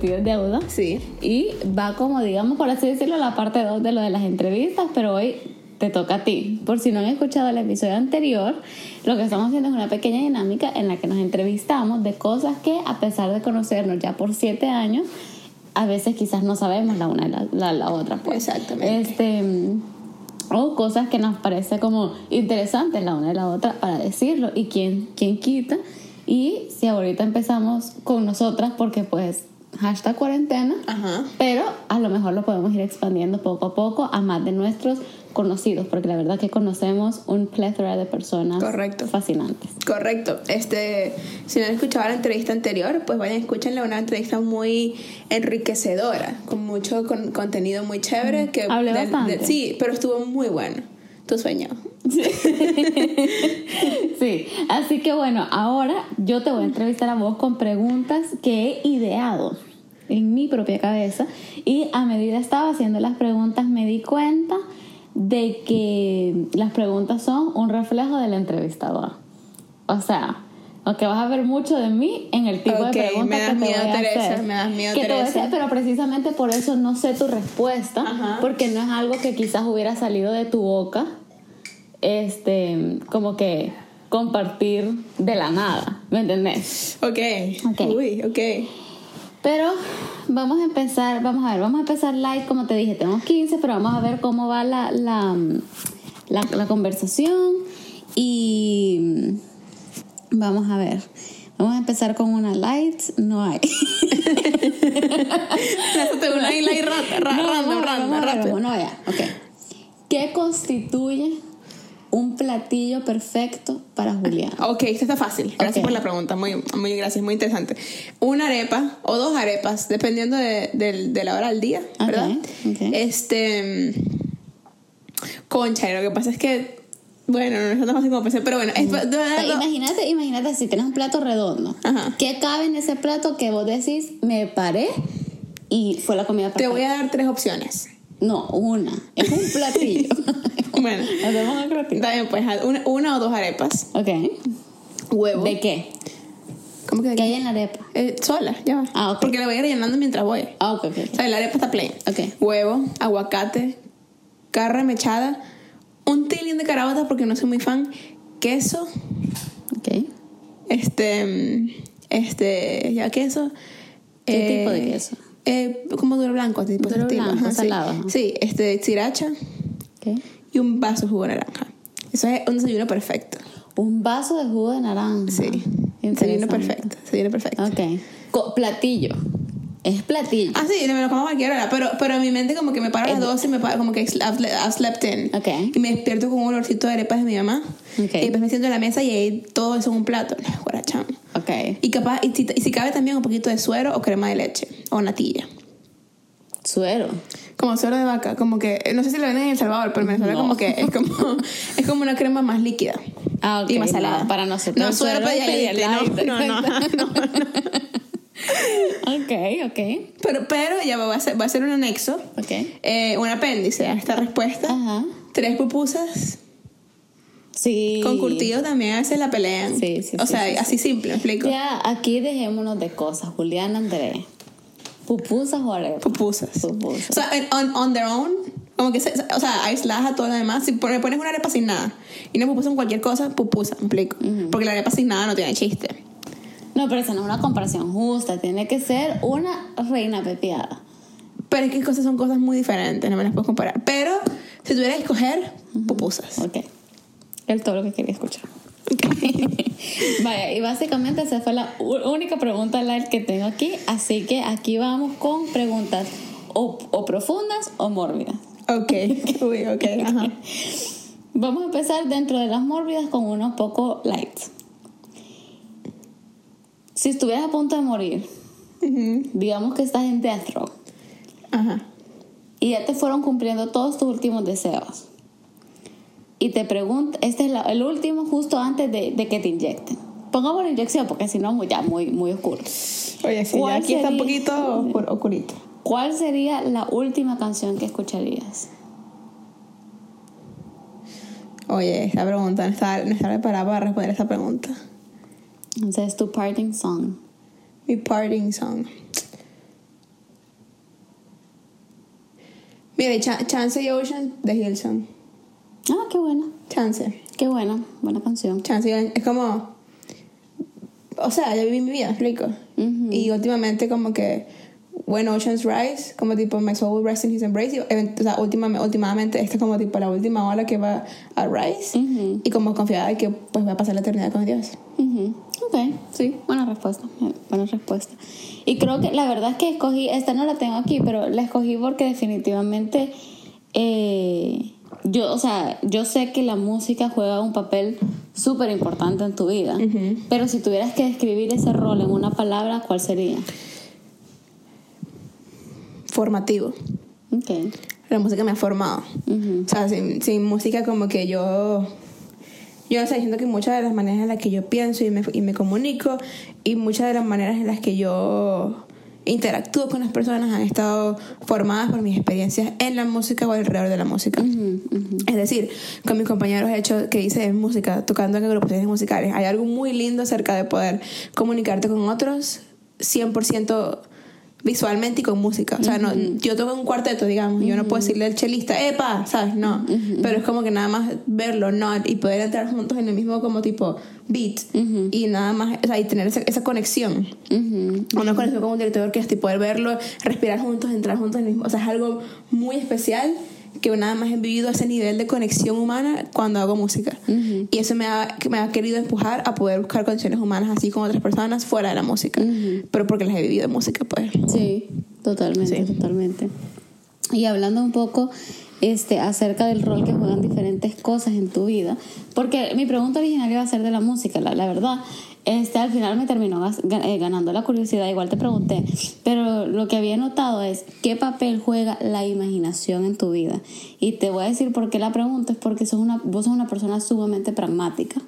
prometido es deuda. Sí. Y va como, digamos, por así decirlo, la parte 2 de lo de las entrevistas, pero hoy te toca a ti. Por si no han escuchado el episodio anterior, lo que estamos haciendo es una pequeña dinámica en la que nos entrevistamos de cosas que, a pesar de conocernos ya por siete años, a veces quizás no sabemos la una de la, la, otra. Pues. Exactamente. Este, o cosas que nos parece como interesantes la una de la otra para decirlo. Y quién, quién quita. Y si ahorita empezamos con nosotras, porque pues hashtag cuarentena, Ajá. pero a lo mejor lo podemos ir expandiendo poco a poco a más de nuestros conocidos, porque la verdad que conocemos un plethora de personas Correcto. fascinantes. Correcto. Este, si no han escuchado la entrevista anterior, pues vayan, escúchenla, una entrevista muy enriquecedora, con mucho con- contenido muy chévere. Que Hablé de- bastante. de- sí, pero estuvo muy bueno. Tu sueño. Sí, así que bueno, ahora yo te voy a entrevistar a vos con preguntas que he ideado en mi propia cabeza y a medida estaba haciendo las preguntas me di cuenta de que las preguntas son un reflejo del entrevistador. O sea, aunque vas a ver mucho de mí en el tipo de preguntas me das que te miedo, voy a Teresa, hacer. me das miedo, Que te voy a Teresa. hacer, pero precisamente por eso no sé tu respuesta, Ajá. porque no es algo que quizás hubiera salido de tu boca este, como que compartir de la nada, ¿me entendés? Ok. Ok. Uy, ok. Pero vamos a empezar, vamos a ver, vamos a empezar live, como te dije, tenemos 15, pero vamos a ver cómo va la, la, la, la conversación y vamos a ver. Vamos a empezar con una light, no hay. Una No, ver, rápido. vamos a ver, ok. ¿Qué constituye un platillo perfecto para Julián? Ok, esto está fácil. Gracias por la pregunta. Muy, muy gracias, muy interesante. Una arepa o dos arepas, dependiendo de, del- de la hora del día, ¿verdad? Este. Concha, y lo que pasa es que. Bueno, no es tan fácil como pensé, pero bueno. es- de O sea, verdad- imagínate, imagínate si tienes un plato redondo. Ajá. ¿Qué cabe en ese plato que vos decís, me paré y fue la comida te perfecta? voy a dar tres opciones. No, una. Es un platillo. Bueno, Hacemos un platillo. bien, pues una, una o dos arepas. Ok. Huevo. ¿De qué? ¿Cómo que de ¿Qué hay en la arepa? Eh, sola, ya va. Ah, ok. Porque la voy a ir rellenando mientras voy. Ah, ok, ok. O sea, la arepa está plain. Ok. Huevo, aguacate, carne mechada, un tilín de caraotas porque no soy muy fan, queso, Ok. este, este, ya queso. ¿Qué tipo de queso? Eh, como duro blanco, tipo Duro estilo. blanco, Ajá, sí. salado, ajá. Sí, este, sriracha Ok. y un vaso de jugo de naranja. Eso es un desayuno perfecto. Un vaso de jugo de naranja. Sí. Desayuno perfecto. Desayuno perfecto. Ok. Co- platillo. Es platillo. Ah, sí, me lo como a cualquier hora, pero, pero en mi mente como que me paro a las 12 y me paro como que I've sle- I've slept in. Ok. Y me despierto con un olorcito de arepas de mi mamá. Ok. Y después me siento en la mesa y ahí todo eso en un plato. Guarachán. Ok. Y capaz, y si, y si cabe también un poquito de suero o crema de leche o natilla. Suero. Como suero de vaca, como que, no sé si lo venden en El Salvador, pero en Venezuela No. como que es como, es como una crema más líquida. Ah, ok, Y más salada. no, para nosotros No, suero suero es Pedialyte, no, no, no, no. Ok, ok. Pero, pero ya va a ser, va a ser un anexo, Ok. eh, un apéndice a esta respuesta. Ajá. Tres pupusas Sí. con curtido también a veces la pelean. Sí, sí, O sí, sea, sí, así simple, ¿me explico? Ya, aquí dejémonos de cosas. Julián Andrés. Pupusas o arepas. Pupusas. Pupusas. O sea, en- on, on their own, como que, se, o sea, aisladas a todo lo demás. Si pone- pones una arepa sin nada y una pupusa con cualquier cosa, pupusa, ¿me explico? Porque la arepa sin nada no tiene chiste. No, pero esa no es una comparación justa. Tiene que ser una reina pepiada. Pero es que cosas son cosas muy diferentes, no me las puedo comparar. Pero si tuviera que escoger, pupusas. Ok. Es todo lo que quería escuchar. Vaya, y básicamente esa fue la única pregunta live que tengo aquí. Así que aquí vamos con preguntas o, o profundas o mórbidas. Ok, uy, ok, ajá. Vamos a empezar dentro de las mórbidas con uno un poco light. Si estuvieras a punto de morir, digamos que estás en death row Ajá. y ya te fueron cumpliendo todos tus últimos deseos y te preguntan, este es el último justo antes de, que te inyecten. Pongamos la inyección porque si no, ya muy, muy oscuro. Oye, sí, aquí está un poquito oscuro, oscurito. ¿Cuál sería la última canción que escucharías? Oye, esa pregunta, no estaba, no estaba preparada para responder esa pregunta. Entonces, tu parting song. Mi parting song. Mire, Chance y Ocean de Hillsong. Ah, qué buena. Chance. Qué buena. Buena canción. Chance. Es como. O sea, yo viví mi vida, explico. Ujú. Y últimamente, como que. When Oceans Rise, como tipo My Soul Will Rest in His Embrace. Y, o sea, últimamente, últimamente, esta es como tipo la última ola que va a Rise. Y como confiada de que pues va a pasar la eternidad con Dios. Ujú. Ok, sí, buena respuesta, buena respuesta. Y creo que la verdad es que escogí, esta no la tengo aquí, pero la escogí porque definitivamente eh, yo, o sea, yo sé que la música juega un papel súper importante en tu vida, pero si tuvieras que describir ese rol en una palabra, ¿cuál sería? Formativo. Ok. La música me ha formado. O sea, sin, sin música como que yo... Yo no sé, siento que muchas de las maneras en las que yo pienso y me, y me comunico y muchas de las maneras en las que yo interactúo con las personas han estado formadas por mis experiencias en la música o alrededor de la música. Es decir, con mis compañeros he hecho que hice música, tocando en agrupaciones musicales. Hay algo muy lindo acerca de poder comunicarte con otros 100% visualmente y con música. O sea, no, yo toco un cuarteto, digamos, yo no puedo decirle al chelista, ¡epa! ¿Sabes? No. Pero es como que nada más verlo, no, y poder entrar juntos en el mismo como tipo beat y nada más, o sea, y tener esa, esa conexión. Una conexión con un director que es tipo poder verlo, respirar juntos, entrar juntos en el mismo. O sea, es algo muy especial que nada más he vivido ese nivel de conexión humana cuando hago música. Y eso me ha, me ha querido empujar a poder buscar conexiones humanas así con otras personas fuera de la música. Pero porque las he vivido en música, pues. Sí, totalmente, Sí. totalmente. Y hablando un poco este, acerca del rol que juegan diferentes cosas en tu vida, porque mi pregunta original iba a ser de la música, la, la verdad. Este, al final me terminó eh, ganando la curiosidad, igual te pregunté, pero lo que había notado es qué papel juega la imaginación en tu vida. Y te voy a decir por qué la pregunta, es porque sos una, vos sos una persona sumamente pragmática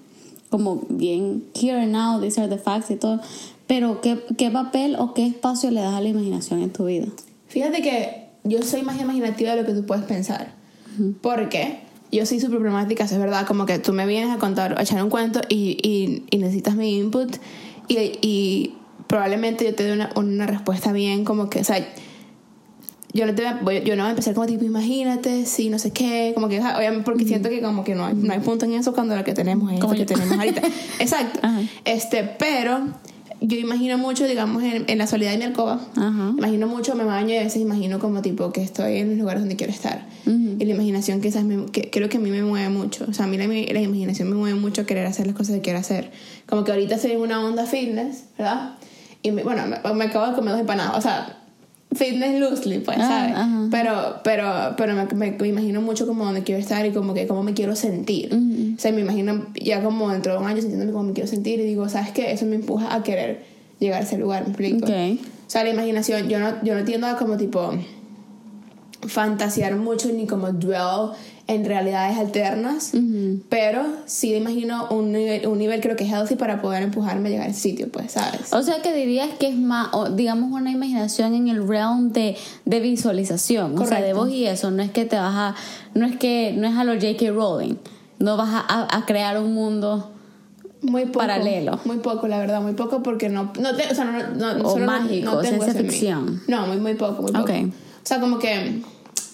como bien here and now, these are the facts y todo. Pero, ¿qué, ¿qué papel o qué espacio le das a la imaginación en tu vida? Fíjate que yo soy más imaginativa de lo que tú puedes pensar. Porque yo soy súper problemática, es verdad. Como que tú me vienes a contar, a echar un cuento y, y, y necesitas mi input. Y, y probablemente yo te dé una, una respuesta bien, como que, o sea, yo no, te voy yo no voy a empezar como tipo, imagínate, sí, no sé qué, como que, ajá, obviamente porque siento que como que no hay, no hay punto en eso cuando lo que tenemos es Como lo que tenemos ahorita. Exacto. Ajá. Este, pero yo imagino mucho, digamos, en, en la soledad de mi alcoba. Ajá. Imagino mucho, me baño y a veces imagino como tipo que estoy en los lugares donde quiero estar. Ujú. Y la imaginación quizás me, que, creo que a mí me mueve mucho. O sea, a mí la, la imaginación me mueve mucho querer hacer las cosas que quiero hacer. Como que ahorita estoy en una onda fitness, ¿verdad? Y me- bueno, me, me acabo de comer dos empanadas. O sea, fitness loosely, pues, Ah, ¿sabes? ajá. Pero, pero, pero me, me- me imagino mucho como donde quiero estar y como que cómo me quiero sentir. O sea, me imagino ya como dentro de un año sintiéndome como me quiero sentir y digo, ¿sabes qué? Eso me empuja a querer llegar a ese lugar, ¿me explico? O sea, la imaginación, yo no, yo no tiendo a como tipo fantasear mucho ni como dwell en realidades alternas, pero sí imagino un nivel, un nivel creo que healthy para poder empujarme a llegar a ese sitio, pues, ¿sabes? O sea que dirías que es más, digamos, una imaginación en el realm de, de visualización. O sea, de Correcto. vos y eso. No es que te vas a. No es que. No es a lo J.K. Rowling. No vas a, a- crear un mundo. Muy poco. Paralelo. Muy poco, la verdad, muy poco porque no, no te- o sea, no, no, no- O solo no- mágico, no tengo ciencia ficción. No, muy, muy poco, muy poco. Ok. O sea, como que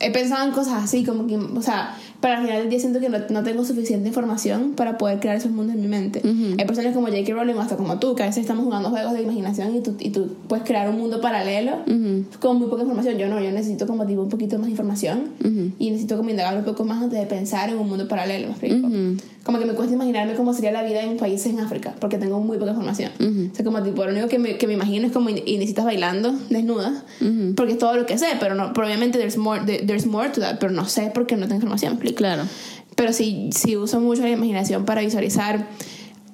he pensado en cosas así, como que, o sea, para al final del día siento que no, no tengo suficiente información para poder crear esos mundos en mi mente. Hay personas como J.K. Rowling o hasta como tú, que a veces estamos jugando juegos de imaginación y tú, y tú puedes crear un mundo paralelo con muy poca información. Yo no, yo necesito como tipo un poquito más de información y necesito como indagar un poco más antes de pensar en un mundo paralelo, ¿me explico? Como que me cuesta imaginarme cómo sería la vida en países en África, porque tengo muy poca información. O sea, como tipo, lo único que me, que me imagino es como y necesitas bailando desnuda, porque es todo lo que sé, pero, no, pero obviamente there's more, there- there's more to that, pero no sé porque no tengo información, ¿me explico? Claro. Pero sí, sí uso mucho la imaginación para visualizar.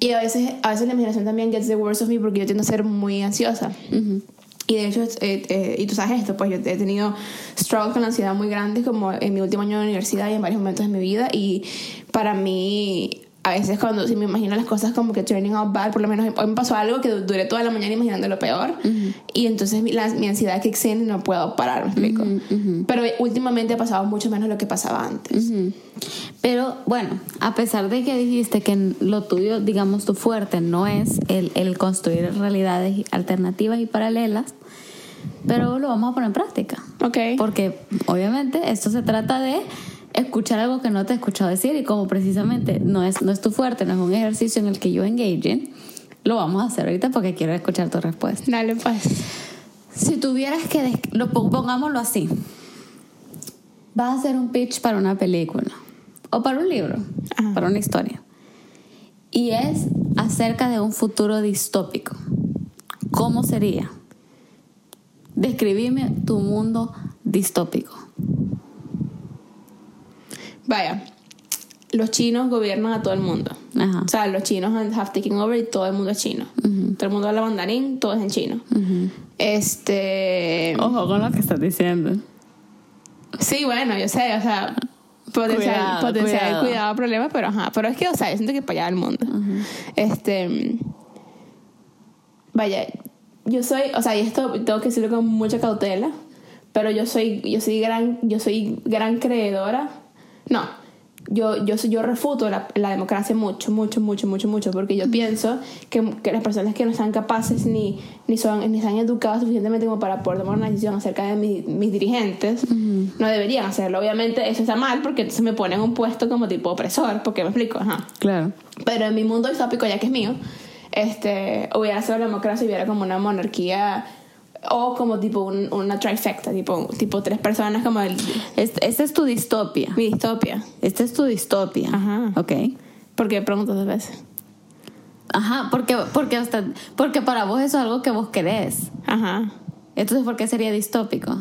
Y a veces, a veces la imaginación también gets the worst of me porque yo tiendo a ser muy ansiosa. Y de hecho, eh, eh, y tú sabes esto, pues yo he tenido struggles con ansiedad muy grandes como en mi último año de universidad y en varios momentos de mi vida. Y para mí, a veces cuando si me imagino las cosas como que turning out bad, por lo menos hoy me pasó algo que du- duré toda la mañana imaginando lo peor. Y entonces mi, la- mi ansiedad que y no puedo parar, me explico. Pero últimamente ha pasado mucho menos lo que pasaba antes. Pero bueno, a pesar de que dijiste que lo tuyo, digamos, tu fuerte no es el, el construir realidades alternativas y paralelas, pero lo vamos a poner en práctica. Ok. Porque obviamente esto se trata de escuchar algo que no te he escuchado decir y como precisamente no es, no es tu fuerte, no es un ejercicio en el que yo engage in, lo vamos a hacer ahorita porque quiero escuchar tu respuesta. Dale, pues. Si tuvieras que, lo, pon- pongámoslo así, vas a hacer un pitch para una película o para un libro, Ajá. para una historia, y es acerca de un futuro distópico, ¿cómo sería? Describime tu mundo distópico. Vaya. Los chinos gobiernan a todo el mundo. Ajá. O sea, los chinos have taken over y todo el mundo es chino. Todo el mundo habla mandarín, todo es en chino. Este. Ojo con lo que estás diciendo. Sí, bueno, yo sé, o sea, potencial, Cuidado, potencial cuidado. cuidado. problema, pero ajá. Pero es que, o sea, yo siento que para allá el mundo. Este. Vaya, yo soy, o sea, y esto tengo que decirlo con mucha cautela, pero yo soy, yo soy gran, yo soy gran creedora. No, yo, yo, refuto la, la democracia mucho, mucho, mucho, mucho, mucho, porque yo pienso que, que las personas que no están capaces ni, ni, son, ni están educadas suficientemente como para poder tomar una decisión acerca de mi- mis dirigentes, no deberían hacerlo. Obviamente eso está mal porque entonces me ponen en un puesto como tipo opresor, porque me explico, ajá. Claro. Pero en mi mundo distópico, ya que es mío, este, hubiera sido la democracia y hubiera como una monarquía o como tipo un- una trifecta, tipo, tipo tres personas como el, Este- Esta es tu distopia. mi distopia. Esta es tu distopia. Ajá. Ok. Porque pregunto dos veces. Ajá, porque, porque, hasta, porque para vos eso es algo que vos querés. Ajá. Entonces, ¿por qué sería distópico?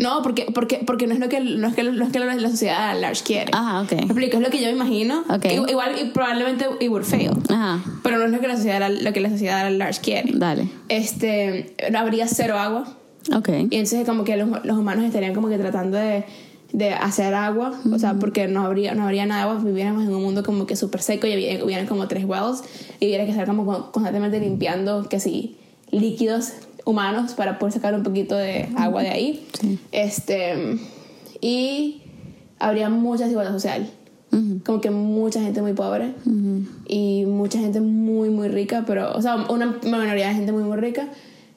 No, porque, porque, porque no es lo que, no es que, no es que la sociedad at large quiere. Ajá, ok. ¿Me explico? Es lo que yo me imagino. Ok. Igual, igual y probablemente it would fail. Ajá, Pero no es lo que la sociedad, lo que la sociedad large quiere. dale. Este, habría cero agua. Ok. Y entonces como que los, los humanos estarían como que tratando de, de hacer agua, o sea, porque no habría, no habría nada de agua, viviéramos en un mundo como que súper seco y hubiera- hubieran como tres wells y hubiera que estar como con- constantemente limpiando, que sí, líquidos humanos para poder sacar un poquito de agua de ahí. Sí. Este, y habría mucha desigualdad social. Como que mucha gente muy pobre y mucha gente muy muy rica, pero o sea, una minoría de gente muy muy rica.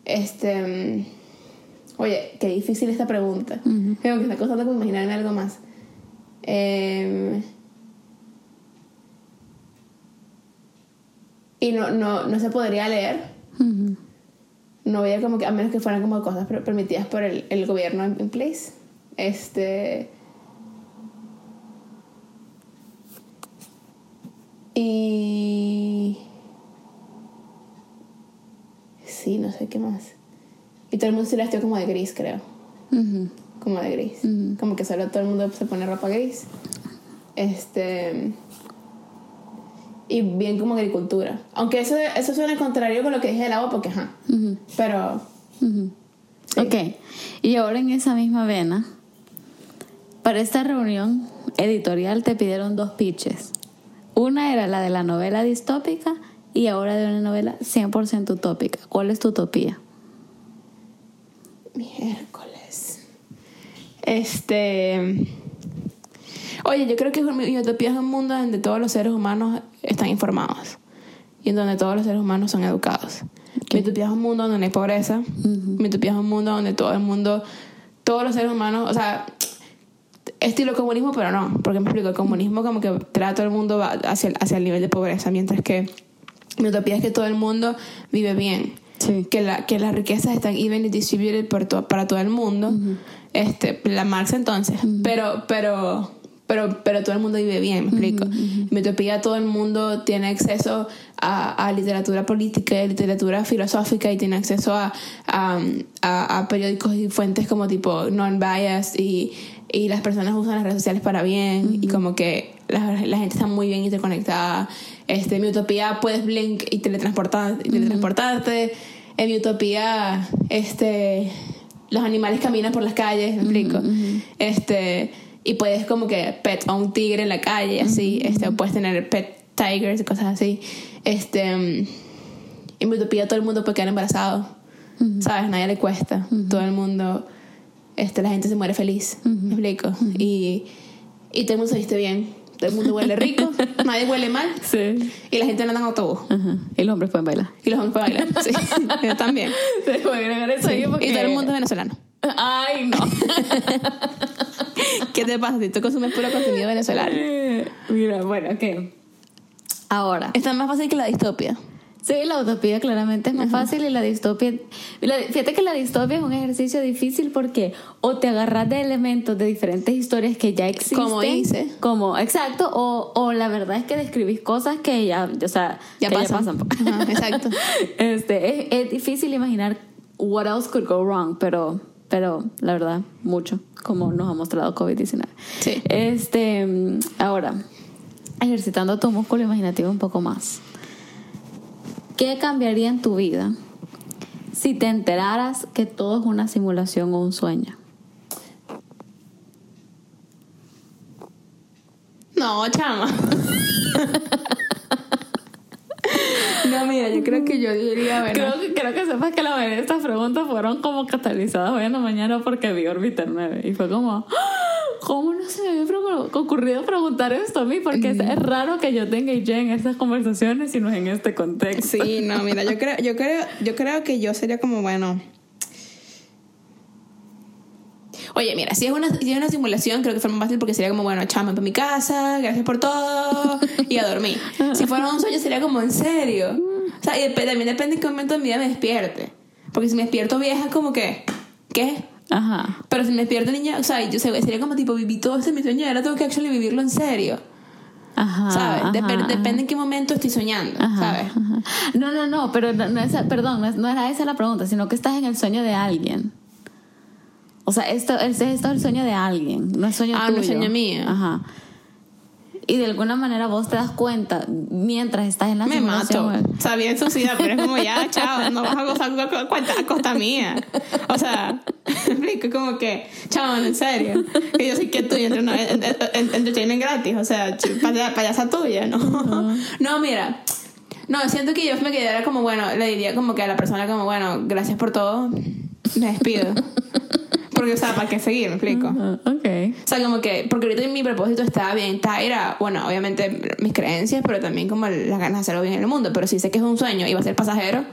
Este Oye, qué difícil esta pregunta. Creo que está costando como imaginarme algo más. Em, y no, no, no se podría leer. No veía como que, a menos que fueran como cosas per- permitidas por el, el gobierno en, en place. Este. Y. Sí, no sé qué más. Y todo el mundo se la vestió como de gris, creo. Como de gris. Como que solo todo el mundo se pone ropa gris. Este. Y bien como agricultura. Aunque eso, eso suena contrario con lo que dije del agua, porque ajá. Pero. Sí. Ok, y ahora en esa misma vena, para esta reunión editorial te pidieron dos pitches. Una era la de la novela distópica y ahora de una novela 100% utópica. ¿Cuál es tu utopía? Miércoles. Este. Oye, yo creo que mi utopía es un mundo donde todos los seres humanos están informados y en donde todos los seres humanos son educados. Mi utopía es un mundo donde no hay pobreza. Mi utopía es un mundo donde todo el mundo, todos los seres humanos, o sea, estilo comunismo, pero no, porque me explico, el comunismo como que trae a todo el mundo hacia, el- hacia el nivel de pobreza, mientras que mi utopía es que todo el mundo vive bien Sí. que, la, que las riquezas están evenly distributed por to- para todo el mundo. este, la Marx entonces. Pero, pero, pero, pero todo el mundo vive bien, me explico. En mi utopía todo el mundo tiene acceso a, a literatura política y literatura filosófica y tiene acceso a, a, a- periódicos y fuentes como tipo non-biased y, y las personas usan las redes sociales para bien y como que la, la gente está muy bien interconectada. Este, en mi utopía puedes blink y teletransportarte. Y teletransportarte. En mi utopía, este, los animales caminan por las calles, me explico. Este, y puedes como que pet a un tigre en la calle, así. Este, o puedes tener pet tigers y cosas así. Este, en mi utopía todo el mundo puede quedar embarazado. ¿Sabes? Nadie le cuesta. Todo el mundo, este, la gente se muere feliz. ¿Me explico? Y, y todo el mundo se viste bien. todo el mundo huele rico, nadie huele mal. Sí. Y la gente no anda en autobús. Ajá. Y los hombres pueden bailar. Y los hombres pueden bailar. Sí, yo también. Se puede agregar eso ahí porque- Y todo el mundo es venezolano. Ay, no. ¿Qué te pasa si tú consumes puro contenido venezolano? Eh, Mira, bueno, ¿qué? Ahora. Está más fácil que la distopia. Sí, la utopía claramente es más fácil y la distopia... fíjate que la distopia es un ejercicio difícil porque o te agarras de elementos de diferentes historias que ya existen. Como hice. Como, exacto. O, o la verdad es que describís cosas que ya, o sea, Ya que pasan. Ajá, exacto. Este, es, es difícil imaginar what else could go wrong, pero, pero la verdad, mucho, como nos ha mostrado COVID-19. Sí. Este, ahora, ejercitando tu músculo imaginativo un poco más. ¿Qué cambiaría en tu vida si te enteraras que todo es una simulación o un sueño? No, chama. No, mira, yo creo que yo diría, bueno. Creo, que- creo que sepas que la mayoría de estas preguntas fueron como catalizadas hoy en la mañana porque vi Orbiter 9 y fue como. ¿cómo no se me había ocurrido preguntar esto a mí? Porque es, es raro que yo tenga y ya en estas conversaciones y no es en este contexto. Sí, no, mira, yo creo, yo creo, yo creo que yo sería como, bueno. Oye, mira, si es una, si es una simulación, creo que fue más fácil porque sería como, bueno, chama, para mi casa, gracias por todo, y a dormir. Si fuera un sueño, sería como, en serio. O sea, y dep- también depende en qué momento de mi vida me despierte. Porque si me despierto vieja, como que, ¿qué? Ajá. Pero si me despierto niña, o sea, yo sé, sería como tipo, viví todo este mi sueño y ahora tengo que actually vivirlo en serio. Ajá. ¿Sabes? Dep- ajá, depende en qué momento estoy soñando, ajá, ¿sabes? No, no, no, pero no, no es, perdón, no era esa la pregunta, sino que estás en el sueño de alguien. O sea, esto, esto es el sueño de alguien, no es sueño Ah, tuyo. no es sueño mío. Ajá. Y de alguna manera vos te das cuenta mientras estás en la Me mato. O sea, bien suicida, pero es como ya, chao, no vas a gozar a, cuenta- a costa mía. O sea, explico como que, chao, en serio. Que yo soy que tuya, entre, no, en- en- en- entertainment gratis. O sea, payasa tuya, ¿no? No, mira. No, siento que yo me quedara como, bueno, le diría como que a la persona como, bueno, gracias por todo, me despido. Porque, o sea, ¿para qué seguir? Me explico. Ah, ok. O sea, como que, porque ahorita mi propósito está bien, está, era, bueno, obviamente mis creencias, pero también como las ganas de hacerlo bien en el mundo. Pero si sé que es un sueño y va a ser pasajero,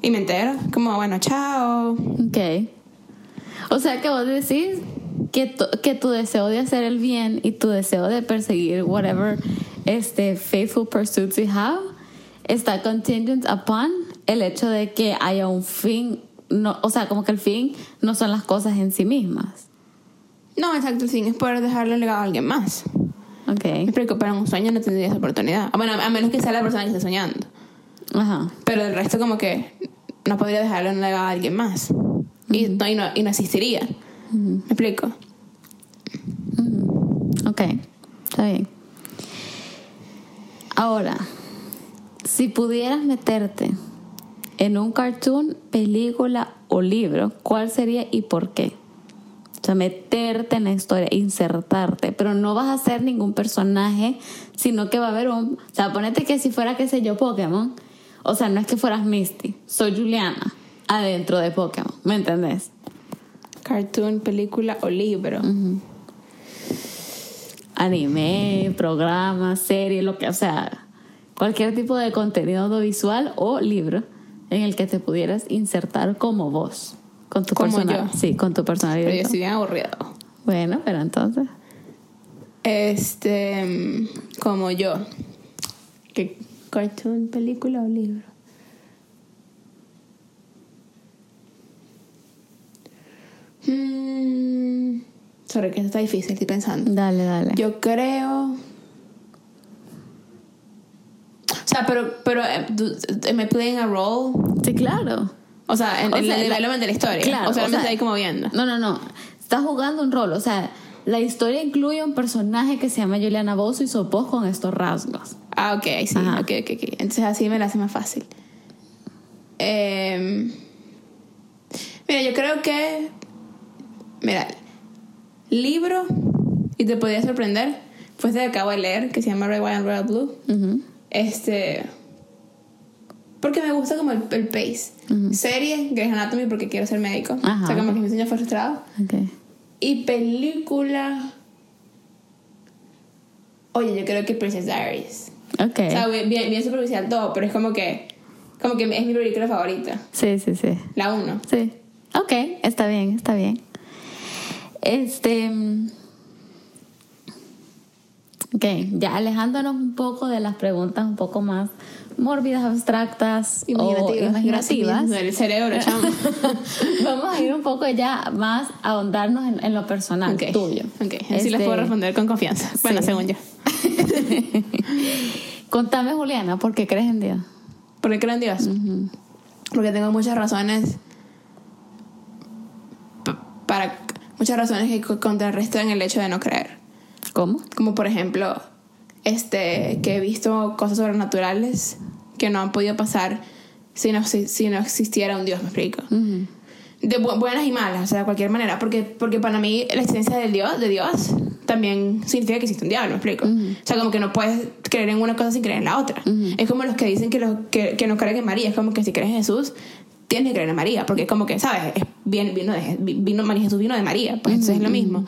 y me entero, como, bueno, chao. Ok. O sea que vos decís que tu, que tu deseo de hacer el bien y tu deseo de perseguir whatever este faithful pursuits you have está contingent upon el hecho de que haya un fin, no, o sea, como que el fin no son las cosas en sí mismas. No, exacto, el fin es poder dejarle legado a alguien más. Me Ok. explico, pero en un sueño no tendría esa oportunidad. Ah, Bueno, a menos que sea la persona que esté soñando. Ajá. Pero el resto como que no podría dejarle un legado a alguien más. Y, no, y, no, y no existiría. ¿Me explico? Ok, está bien. Ahora, si pudieras meterte en un cartoon, película o libro, ¿cuál sería y por qué? O sea, meterte en la historia, insertarte, pero no vas a ser ningún personaje, sino que va a haber un... O sea, ponete que si fuera, qué sé yo, Pokémon. O sea, no es que fueras Misty, soy Juliana, adentro de Pokémon, ¿me entendés? Cartoon, película o libro. anime, programa, serie, lo que, o sea, cualquier tipo de contenido audiovisual o libro en el que te pudieras insertar como vos, con tu personalidad. Sí, con tu personalidad. Pero yo estoy bien aburrido. Bueno, pero entonces. Este, como yo. ¿Qué cartoon, película o libro? Mm, sorry, que está difícil, estoy pensando. Dale, dale. Yo creo. O sea, pero, pero, eh, ¿am I playing a role? Sí, claro. O sea, en, O en sea, el development de la historia. Claro, o solamente o sea, ahí como viendo. No, no, no. Estás jugando un rol. O sea, la historia incluye un personaje que se llama Juliana Bozo y sos vos con estos rasgos. Ah, ok, sí, Ajá. ok, ok, ok. Entonces así me la hace más fácil. Em, mira, yo creo que. Mira, libro, y te podría sorprender, fue este que acabo de leer, que se llama Red, White and Royal Blue. Ujú. Este. Porque me gusta como el, el pace. Serie, Grey's Anatomy, porque quiero ser médico. Ajá. O sea, como que mi sueño fue frustrado. Ok. Y película. oye, yo creo que Princess Diaries. Ok. O sea, bien, bien superficial todo, pero es como que, como que es mi película favorita. Sí, sí, sí. La uno. Sí. Ok, está bien, está bien. Este. Ok, ya alejándonos un poco de las preguntas un poco más mórbidas, abstractas o imaginativas. Del cerebro, chamo. Vamos a ir un poco ya más a ahondarnos en, en lo personal Ok. tuyo. Ok, así les Este, puedo responder con confianza. Bueno, sí. según yo. Contame, Juliana, ¿por qué crees en Dios? ¿Por qué creo en Dios? Porque tengo muchas razones para muchas razones que co- contrarrestan el hecho de no creer. ¿Cómo? Como por ejemplo, este que he visto cosas sobrenaturales que no han podido pasar si no, si, si no existiera un Dios, me explico. Ujú. De bu- buenas y malas, o sea, de cualquier manera, porque, porque para mí la existencia del Dios, de Dios también significa que existe un diablo, me explico. O sea, como que no puedes creer en una cosa sin creer en la otra. Es como los que dicen que, los, que, que no creen en María, es como que si crees en Jesús, tienes que creer en María, porque es como que, ¿sabes? Es, bien, vino de, vino, María Jesús vino de María, pues entonces es lo mismo.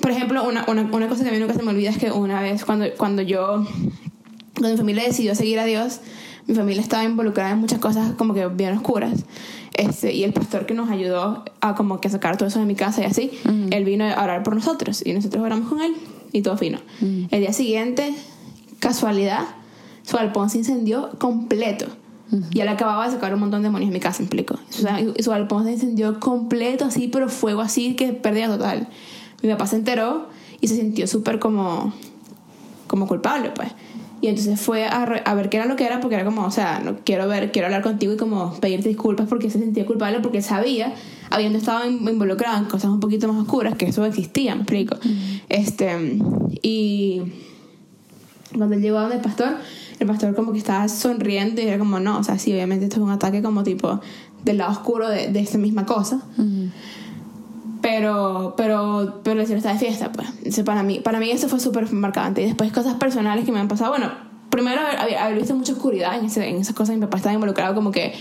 Por ejemplo, una, una, una cosa que a mí nunca se me olvida es que una vez cuando, cuando yo, cuando mi familia decidió seguir a Dios, mi familia estaba involucrada en muchas cosas como que bien oscuras. Este, y el pastor que nos ayudó a como que sacar todo eso de mi casa y así, él vino a orar por nosotros y nosotros oramos con él y todo fino. El día siguiente, casualidad, su alpón se incendió completo. Y él acababa de sacar un montón de demonios en mi casa, explico. Y su alpón se incendió completo así, pero fuego así que perdía total. Mi papá se enteró y se sintió súper como como culpable, pues. Y entonces fue a, re- a ver qué era lo que era, porque era como, o sea, no quiero ver, quiero hablar contigo y como pedirte disculpas porque se sentía culpable, porque sabía, habiendo estado in- involucrado en cosas un poquito más oscuras, que eso existía, me explico. Este, y cuando él llegó a donde el pastor, el pastor como que estaba sonriendo y era como, no, o sea, sí, obviamente esto es un ataque como tipo del lado oscuro de, de esta misma cosa. Pero, pero, pero el cielo está de fiesta, pues. Entonces, para mí, para mí eso fue súper marcante. Y después cosas personales que me han pasado. Bueno, primero haber, haber- visto mucha oscuridad en, ese- en esas cosas. Mi papá estaba involucrado como que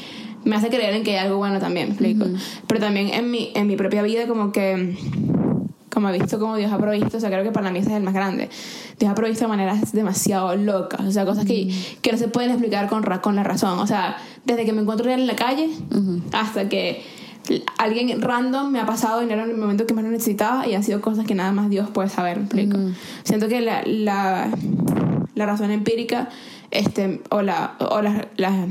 me hace creer en que hay algo bueno también, me explico. Pero también en mi, en mi propia vida como que... Como he visto como Dios ha provisto, o sea, creo que para mí ese es el más grande. Dios ha provisto de maneras demasiado locas, o sea, cosas que, que no se pueden explicar con, ra- con la razón. O sea, desde que me encuentro en la calle hasta que alguien random me ha pasado dinero en el momento que más lo necesitaba y han sido cosas que nada más Dios puede saber, ¿me explico? Siento que la, la, la razón empírica este, o, la, o la- la-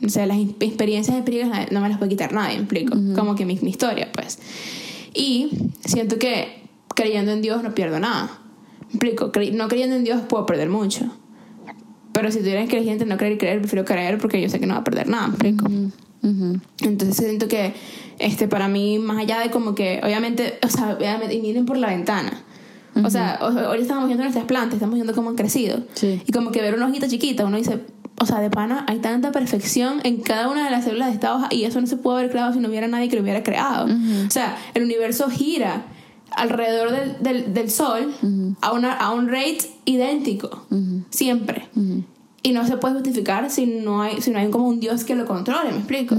no sé, las experiencias empíricas no me las puede quitar nadie, ¿me explico? Como que mi, mi historia, pues. Y siento que creyendo en Dios no pierdo nada. ¿Me explico? Cre- no creyendo en Dios puedo perder mucho. Pero si tuviera entre no creer y creer, prefiero creer porque yo sé que no va a perder nada, ¿me explico? Entonces siento que este para mí más allá de como que obviamente, o sea, obviamente, y miren por la ventana. O sea, hoy estamos viendo nuestras plantas, estamos viendo cómo han crecido. Sí. Y como que ver una hojita chiquita, uno dice, o sea, de pana hay tanta perfección en cada una de las células de esta hoja y eso no se puede haber creado si no hubiera nadie que lo hubiera creado. O sea, el universo gira alrededor del, del, del sol a, una, a un rate idéntico, siempre. Y no se puede justificar si no hay, si no hay como un Dios que lo controle, ¿me explico?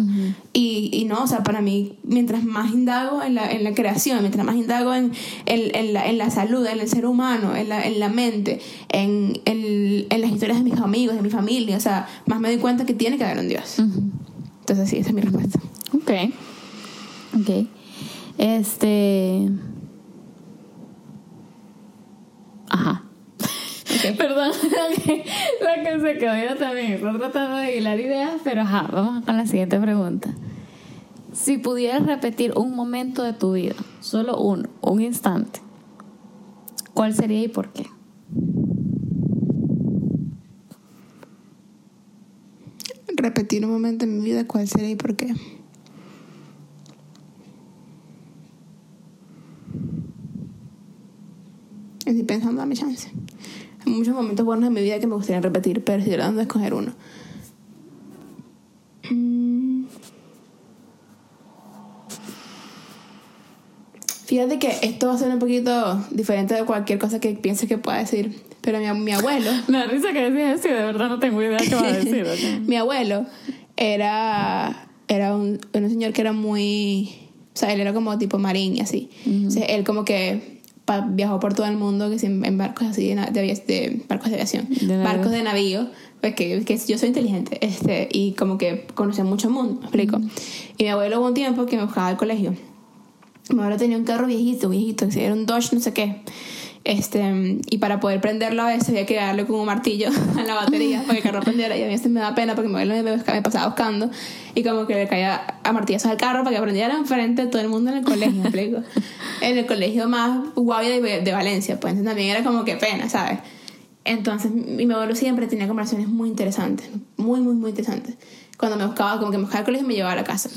y, y no, o sea, para mí, mientras más indago en la, en la creación, mientras más indago en, en, en la, en la salud, en el ser humano, en la, en la mente, en, en, en las historias de mis amigos, de mi familia, o sea, más me doy cuenta que tiene que haber un Dios. Entonces, sí, esa es mi respuesta. Ok. Ok. Este. Ajá. Perdón, la que, la que se quedó yo también. Estoy tratando de hilar ideas, pero ajá, vamos con la siguiente pregunta. Si pudieras repetir un momento de tu vida, solo uno, un instante, ¿cuál sería y por qué? Repetir un momento en mi vida, ¿cuál sería y por qué? Estoy pensando, dame chance. Hay muchos momentos buenos en mi vida que me gustaría repetir, pero estoy tratando de escoger uno. Mm. Fíjate que esto va a ser un poquito diferente de cualquier cosa que pienses que pueda decir. Pero mi, mi abuelo, da risa que decías y de verdad no tengo idea qué va a decir. mi abuelo era, era un, un señor que era muy... O sea, él era como tipo marín y así. Entonces, él como que viajó por todo el mundo, que en, en barcos así, de, de, de barcos de aviación, De barcos de navío, pues que, que yo soy inteligente, este, y como que conocía mucho mundo, ¿me explico? Y mi abuelo hubo un tiempo que me buscaba al colegio. Mi abuelo tenía un carro viejito, viejito, que era un Dodge, no sé qué. Este, y para poder prenderlo a veces había que darle con un martillo a la batería para que el carro prendiera. Y a mí esto me da pena porque mi me, me pasaba buscando y como que le caía a martillazos al carro para que prendiera enfrente de todo el mundo en el colegio. En el colegio más guay de, de Valencia, pues entonces también era como que pena, ¿sabes? Entonces mi mi abuelo siempre tenía conversaciones muy interesantes, muy, muy, muy interesantes. Cuando me buscaba, como que me buscaba al colegio y me llevaba a la casa.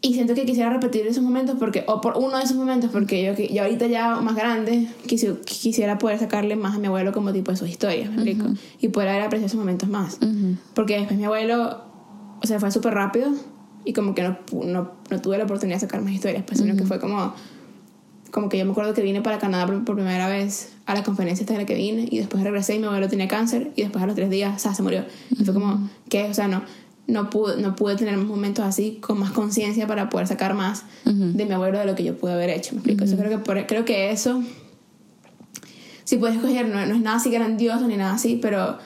Y siento que quisiera repetir esos momentos porque, o por uno de esos momentos, porque yo, yo ahorita ya más grande quisi- quisiera poder sacarle más a mi abuelo como tipo de sus historias, ¿me explico? Y poder haber apreciado esos momentos más. Porque después mi abuelo, o sea, fue súper rápido y como que no, no, no tuve la oportunidad de sacar más historias, pues, sino que fue como, como que yo me acuerdo que vine para Canadá por, por primera vez a la conferencia esta de la que vine y después regresé y mi abuelo tenía cáncer y después a los tres días, o sea, se murió. Y fue como, ¿qué? O sea, no, no, pude, no pude tener momentos así con más conciencia para poder sacar más de mi abuelo de lo que yo pude haber hecho. ¿Me explico? Yo creo que, por- creo que eso, si puedes escoger, no, no es nada así grandioso ni nada así, pero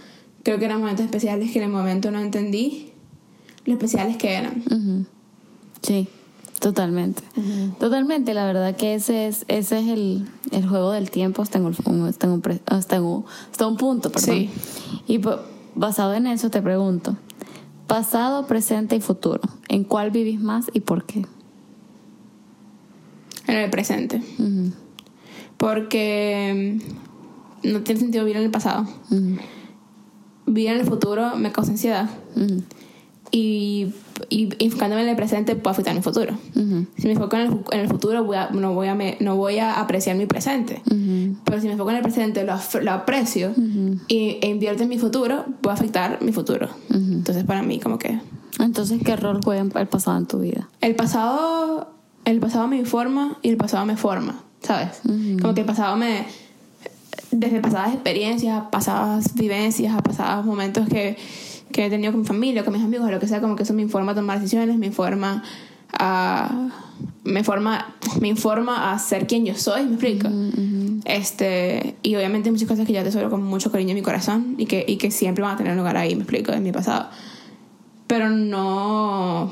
creo que eran momentos especiales que en el momento no entendí lo especiales que eran. Sí, totalmente. Totalmente, la verdad que ese es, ese es el, el juego del tiempo hasta en un, hasta en un, hasta en un- hasta un punto. Perdón. Sí. Y pues, basado en eso te pregunto, pasado, presente y futuro, ¿en cuál vivís más y por qué? En el presente. Porque mm, no tiene sentido vivir en el pasado. Vivir en el futuro me causa ansiedad. Y, y enfocándome en el presente puedo afectar mi futuro. ujú, Si me enfoco en el, en el futuro, voy a- no, voy a me- no voy a apreciar mi presente. ujú, Pero si me enfoco en el presente, lo, lo aprecio y, e invierto en mi futuro, puedo afectar mi futuro. Entonces, para mí, como que Entonces, ¿qué rol juega el pasado en tu vida? el pasado, el pasado me informa y el pasado me forma, ¿sabes? Como que el pasado me, desde pasadas experiencias, pasadas vivencias, pasados momentos que, que he tenido con mi familia, con mis amigos, lo que sea, como que eso me informa a tomar decisiones, me informa a, me forma, me informa a ser quien yo soy, ¿me explico? Este, y obviamente hay muchas cosas que yo atesoro con mucho cariño en mi corazón y que, y que siempre van a tener lugar ahí, me explico, en mi pasado. Pero no,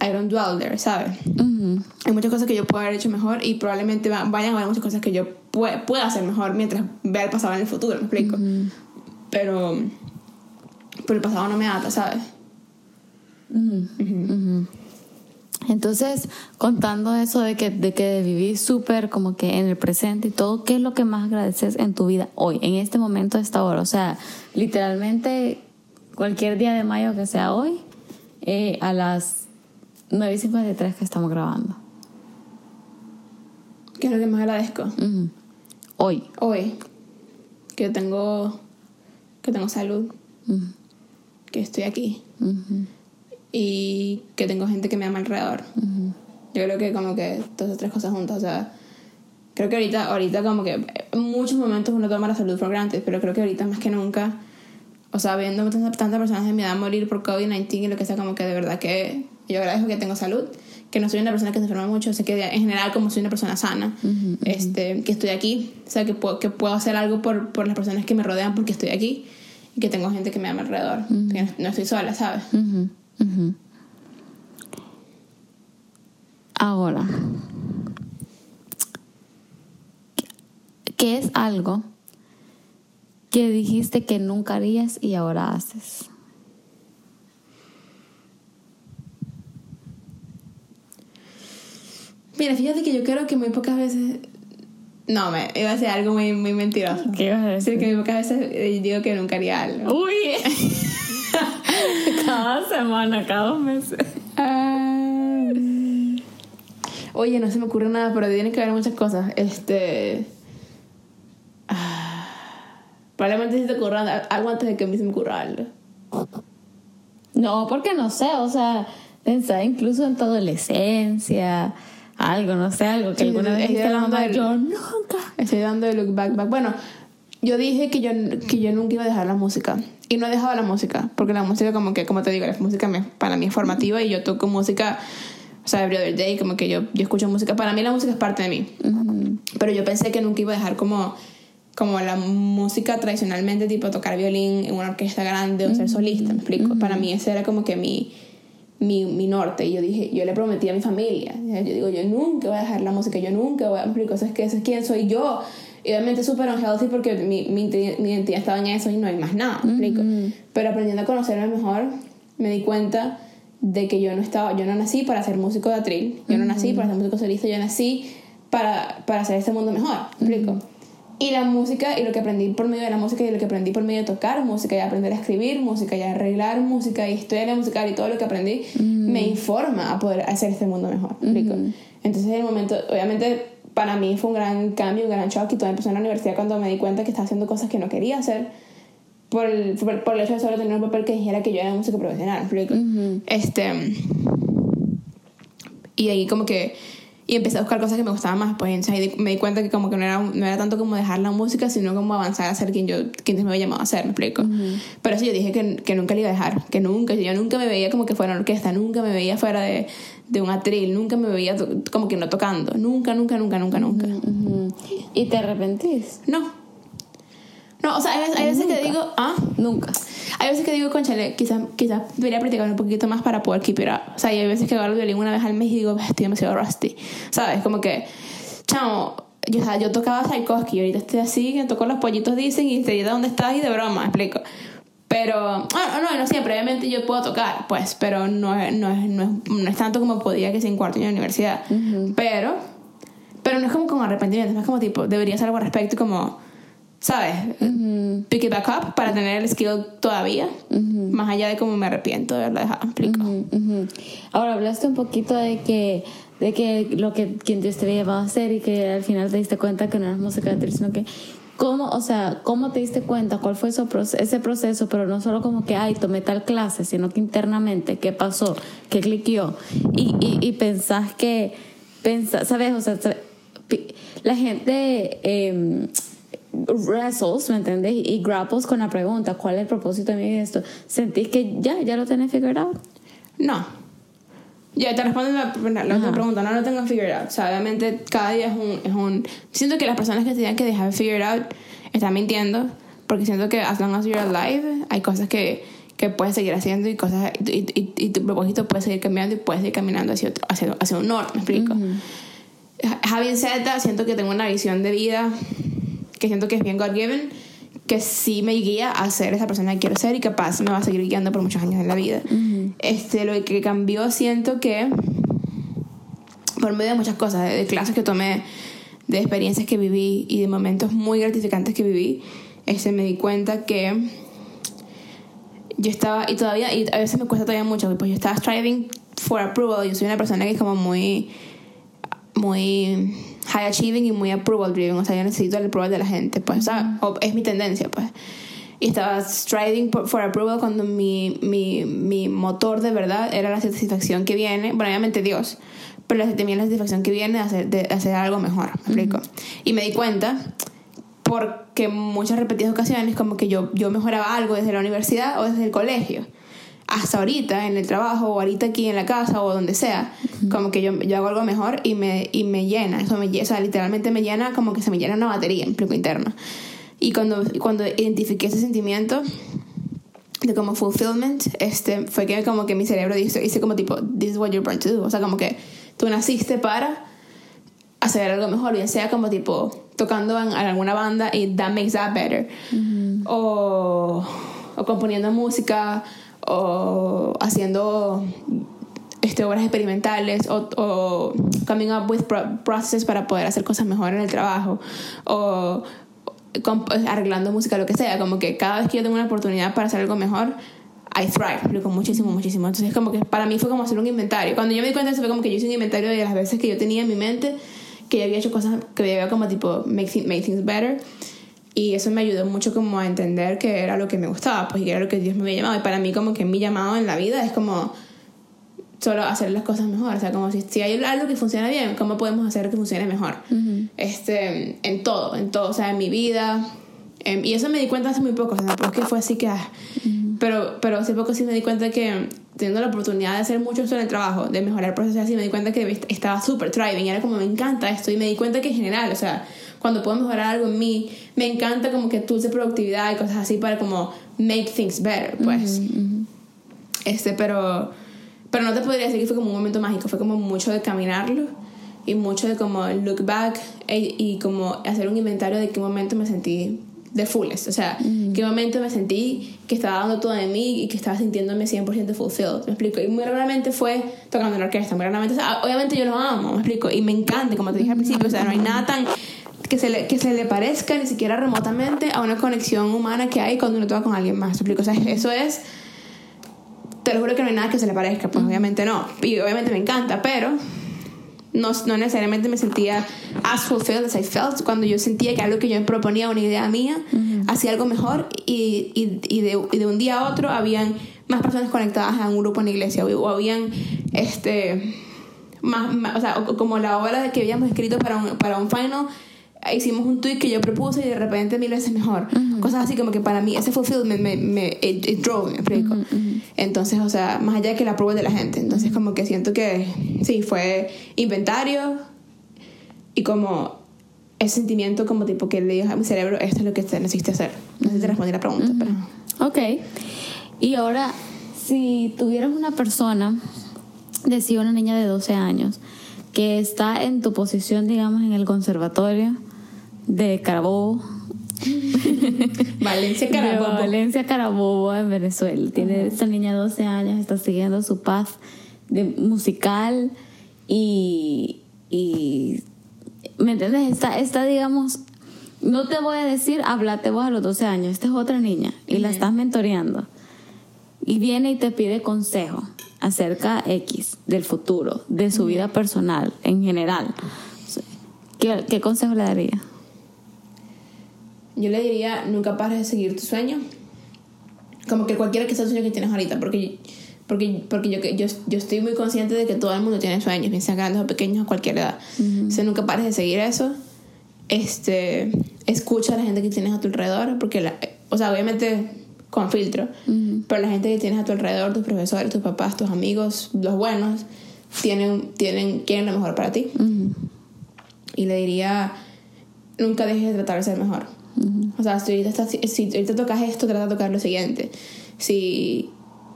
I don't dwell there, ¿sabes? Ujú, Hay muchas cosas que yo puedo haber hecho mejor y probablemente va- vayan a haber muchas cosas que yo pue- pueda hacer mejor mientras vea el pasado en el futuro, ¿me explico? Pero, pero el pasado no me ata, ¿sabes? Entonces, contando eso de que, de que vivís súper como que en el presente y todo, ¿qué es lo que más agradeces en tu vida hoy, en este momento, esta hora? O sea, literalmente cualquier día de mayo que sea hoy, eh, a las 9.53 que estamos grabando. ¿Qué es lo que más agradezco? Hoy. Hoy, que tengo, que tengo salud, que estoy aquí. Y que tengo gente que me ama alrededor. Yo creo que como que todas esas tres cosas juntas, o sea, creo que ahorita, ahorita como que en muchos momentos uno toma la salud por granted, pero creo que ahorita más que nunca, o sea, viendo tantas, tantas personas de mi edad morir por COVID-19 y lo que sea, como que de verdad que yo agradezco que tengo salud, que no soy una persona que se enferma mucho, sé que en general como soy una persona sana, este, que estoy aquí, o sea, que puedo, que puedo hacer algo por, por las personas que me rodean porque estoy aquí y que tengo gente que me ama alrededor, que no, estoy sola, ¿sabes? Ahora, ¿qué es algo que dijiste que nunca harías y ahora haces? Mira, fíjate que yo creo que muy pocas veces. No, me iba a decir algo muy, muy mentiroso. ¿Qué ibas a Sí, que muy pocas veces eh, digo que nunca haría algo. Uy, cada semana, cada dos meses. Ah. Oye, no se me ocurre nada, pero tiene que haber muchas cosas. Este. ah, Probablemente si te ocurra algo antes de que a mí se me ocurra algo. No, porque no sé, o sea, pensar incluso en tu adolescencia, algo, no sé, algo que Sí, alguna vez a la mamá, del- yo nunca. Estoy dando el look back, back. Bueno, yo dije que yo, que yo nunca iba a dejar la música. Y no he dejado la música. Porque la música, como que, como te digo, la música me- para mí es formativa y yo toco música O sea, every other day, como que yo, yo escucho música. Para mí la música es parte de mí. Pero yo pensé que nunca iba a dejar como, como la música tradicionalmente, tipo tocar violín en una orquesta grande o ser solista, me explico. Para mí ese era como que mi, mi, mi norte. Y yo dije, yo le prometí a mi familia. Yo digo, yo nunca voy a dejar la música, yo nunca voy a. Eso es, que, eso es quién soy yo. Y obviamente súper unhealthy porque mi, mi, mi, identidad estaba en eso y no hay más nada, explico. Pero aprendiendo a conocerme mejor, me di cuenta de que yo no estaba, yo no nací para ser músico de atril, yo no nací para ser músico solista, yo nací para, para hacer este mundo mejor, ¿me explico? Y la música, y lo que aprendí por medio de la música, y lo que aprendí por medio de tocar música, y aprender a escribir música, y arreglar música, y historia musical, y todo lo que aprendí, me informa a poder hacer este mundo mejor. ¿me explico? Entonces, en el momento, obviamente, para mí fue un gran cambio, un gran shock, y todo empezó en la universidad cuando me di cuenta que estaba haciendo cosas que no quería hacer por el, por, por el hecho de solo tener un papel que dijera que yo era músico profesional. ¿me explico? Este. Y ahí, como que y empecé a buscar cosas que me gustaban más pues ahí me di cuenta que como que no era, no era tanto como dejar la música sino como avanzar a ser quien yo quien me había llamado a ser me explico pero eso yo dije que, que, nunca le iba a dejar que nunca yo nunca me veía como que fuera una orquesta nunca me veía fuera de, de un atril nunca me veía como que no tocando nunca nunca nunca nunca nunca. Y te arrepentís no. No, o sea, hay, hay veces que digo, ¿ah? Nunca. Hay veces que digo, conchale, quizás quizás debería practicar un poquito más para poder keep it up. O sea, hay veces que agarro el violín una vez al mes y digo, estoy demasiado rusty. ¿Sabes? Como que, chamo, yo, o sea, yo tocaba Tchaikovsky y ahorita estoy así, que toco los pollitos dicen y te dice dónde estás y de broma, explico. Pero, ah, no, no siempre, obviamente yo puedo tocar, pues, pero no es, no no es, no es tanto como podía que sea en cuarto año de universidad. Pero, pero no es como con arrepentimiento, es más como tipo, debería ser algo al respecto y como ¿sabes? Pick it back up para tener el skill todavía, más allá de cómo me arrepiento de haberla dejado, explico. Ahora hablaste un poquito de que de que lo que quien Dios te había llevado a hacer y que al final te diste cuenta que no eras música de sino que ¿Cómo, o sea, cómo te diste cuenta? ¿Cuál fue ese proceso? Pero no solo como que, ay, tomé tal clase, sino que internamente, ¿qué pasó? ¿Qué cliqueó? Y, y, y pensás que, pensás, ¿sabes? O sea, la gente... Eh, wrestles, ¿me entendés? Y grapples con la pregunta, ¿cuál es el propósito de mi esto? ¿Sentís que ya, ya lo tenés figured out? No. Ya te respondo la, la otra pregunta, no lo tengo figured out. O sea, obviamente cada día es un, es un... Siento que las personas que tienen que dejar figured out están mintiendo, porque siento que as long as you're alive, hay cosas que, que puedes seguir haciendo y cosas y, y, y, tu propósito puede seguir cambiando y puedes seguir caminando hacia, otro, hacia, hacia un norte, ¿me explico? Uh -huh. siento que tengo una visión de vida que siento que es bien God-given, que sí me guía a ser esa persona que quiero ser y capaz me va a seguir guiando por muchos años en la vida. este, lo que cambió, siento que por medio de muchas cosas, de, clases que tomé, de experiencias que viví y de momentos muy gratificantes que viví, este, me di cuenta que yo estaba, y todavía, y a veces me cuesta todavía mucho, pues yo estaba striving for approval, yo soy una persona que es como muy, muy high achieving y muy approval driven. O sea, yo necesito el approval de la gente, pues, o sea, es mi tendencia, pues. Y estaba striding for approval cuando mi, mi, mi motor de verdad era la satisfacción que viene, bueno, obviamente Dios, pero también la satisfacción que viene de hacer, de hacer algo mejor, ¿me explico? Y me di cuenta porque muchas repetidas ocasiones como que yo, yo mejoraba algo desde la universidad o desde el colegio hasta ahorita en el trabajo o ahorita aquí en la casa o donde sea, como que yo, yo hago algo mejor y me, y me llena, eso me, o sea, literalmente me llena como que se me llena una batería en plico interno. Y cuando, cuando identifiqué ese sentimiento de como fulfillment, este, fue que como que mi cerebro dice, dice como tipo, this is what you're born to do, o sea, como que tú naciste para hacer algo mejor, bien sea como tipo tocando en, alguna banda y that makes that better, o, o componiendo música, o haciendo este, obras experimentales o, o coming up with processes para poder hacer cosas mejor en el trabajo o arreglando música, lo que sea, como que cada vez que yo tengo una oportunidad para hacer algo mejor, I thrive, con muchísimo, muchísimo. Entonces, como que para mí fue como hacer un inventario. Cuando yo me di cuenta de eso, fue como que yo hice un inventario de las veces que yo tenía en mi mente que yo había hecho cosas que veía como tipo make, make things better. Y eso me ayudó mucho como a entender que era lo que me gustaba, pues que era lo que Dios me había llamado. Y para mí como que mi llamado en la vida es como solo hacer las cosas mejor. O sea, como si, si hay algo que funciona bien, ¿cómo podemos hacer que funcione mejor? este, en todo, en todo. O sea, en mi vida. y eso me di cuenta hace muy poco. O sea, porque fue así que... Ah, pero, pero hace poco sí me di cuenta que teniendo la oportunidad de hacer mucho en el trabajo, de mejorar procesos así, me di cuenta que estaba súper thriving, era como me encanta esto y me di cuenta que en general, o sea, cuando puedo mejorar algo en mí, me encanta como que tools de productividad y cosas así para como make things better, pues. Este, pero pero no te podría decir que fue como un momento mágico, fue como mucho de caminarlo y mucho de como look back e, y, como hacer un inventario de qué momento me sentí de fullest, o sea, qué momento me sentí que estaba dando todo de mí y que estaba sintiéndome 100% fulfilled, me explico, y muy raramente fue tocando en orquesta, muy raramente, o sea, obviamente yo lo amo, me explico, y me encanta, como te dije al principio, o sea, no hay nada tan que se, le, que se le parezca ni siquiera remotamente a una conexión humana que hay cuando uno toca con alguien más, me explico, o sea, eso es te lo juro que no hay nada que se le parezca, pues obviamente no. Y obviamente me encanta, pero no, no, necesariamente me sentía as fulfilled as I felt cuando yo sentía que algo que yo proponía, una idea mía, hacía algo mejor y, y, y, de, y, de, un día a otro habían más personas conectadas a un grupo en la iglesia o, habían este más, o sea como la obra que habíamos escrito para un, para un final hicimos un tweet que yo propuse y de repente mil veces mejor. Cosas así como que para mí ese fulfillment me, me, it, drove, me explico. Entonces, o sea, más allá de que la prueba de la gente. Entonces, como que siento que sí, fue inventario y como ese sentimiento como tipo que le digo a mi cerebro, esto es lo que necesito hacer. No sé si te respondí la pregunta, pero... Ok. Y ahora, si tuvieras una persona, decía una niña de 12 años, que está en tu posición, digamos, en el conservatorio, de Carabobo. Valencia Carabobo. Valencia Carabobo en Venezuela. Tiene esta niña de 12 años, está siguiendo su path de musical y, y ¿me entiendes? Está, está, digamos, no te voy a decir, háblate vos a los 12 años, esta es otra niña y la estás mentoreando. Y viene y te pide consejo acerca X del futuro, de su vida personal en general. ¿Qué, qué consejo le daría? Yo le diría, nunca pares de seguir tu sueño. Como que cualquiera que sea el sueño que tienes ahorita, porque, porque, porque yo, yo, yo estoy muy consciente de que todo el mundo tiene sueños, bien sean grandes o pequeños a cualquier edad. Uh nunca pares de seguir eso. Este, escucha a la gente que tienes a tu alrededor, porque, la, o sea, obviamente con filtro, pero la gente que tienes a tu alrededor, tus profesores, tus papás, tus amigos, los buenos, tienen, tienen, quieren lo mejor para ti. Y le diría, nunca dejes de tratar de ser mejor. O sea, si ahorita, estás, si ahorita tocas esto, trata de tocar lo siguiente. Si,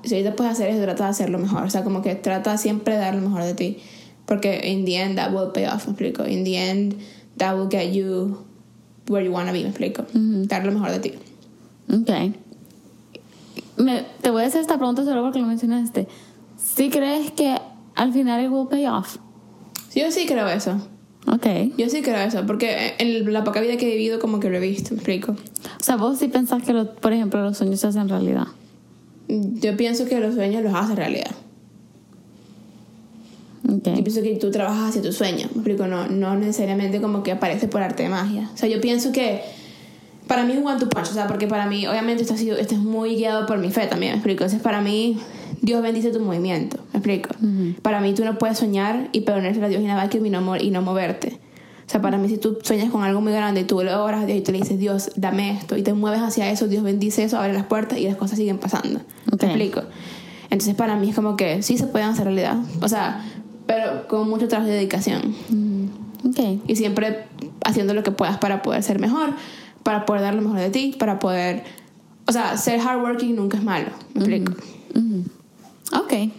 si ahorita puedes hacer eso, trata de hacerlo mejor. O sea, como que trata siempre de dar lo mejor de ti. Porque in the end, that will pay off, me explico. In the end, that will get you where you want to be, me explico. Dar lo mejor de ti. Ok. Me, te voy a hacer esta pregunta solo porque lo mencionaste. ¿Sí crees que al final it will pay off? Yo sí creo eso. Ok. Yo sí creo eso, porque en la poca vida que he vivido como que lo he visto, me explico. O sea, vos sí pensás que, por ejemplo, los sueños se hacen realidad. Yo pienso que los sueños los hacen realidad. Okay. Yo pienso que tú trabajas hacia tu sueño, me explico, no, no necesariamente como que aparece por arte de magia. O sea, yo pienso que para mí es un one to punch, o sea, porque para mí, obviamente, esto, ha sido, esto es muy guiado por mi fe también, me explico. Entonces, para mí, Dios bendice tu movimiento, me explico. Para mí, tú no puedes soñar y ponerse a Dios y nada y no, y no moverte. O sea, para mí, si tú sueñas con algo muy grande y tú le oras a Dios y te le dices, Dios, dame esto, y te mueves hacia eso, Dios bendice eso, abre las puertas y las cosas siguen pasando. ¿Me explico? Entonces, para mí es como que sí se pueden hacer realidad. O sea, pero con mucho trabajo y dedicación. Okay. Y siempre haciendo lo que puedas para poder ser mejor para poder dar lo mejor de ti, para poder... O sea, ser hardworking nunca es malo, me explico. Ok.